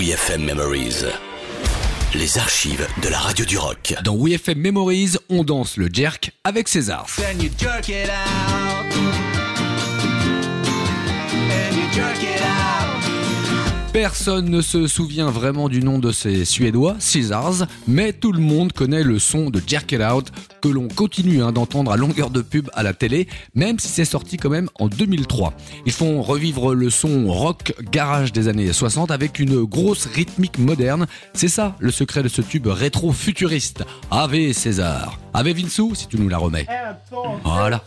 WeFM Memories. Les archives de la radio du rock. Dans WeFM Memories, on danse le jerk avec César. Then you jerk it out. Personne ne se souvient vraiment du nom de ces Suédois, Caesars, mais tout le monde connaît le son de Jerk It Out que l'on continue hein, d'entendre à longueur de pub à la télé, même si c'est sorti quand même en 2003. Ils font revivre le son rock garage des années 60 avec une grosse rythmique moderne. C'est ça le secret de ce tube rétro-futuriste. Ave César. Ave Vinsou, si tu nous la remets. Voilà.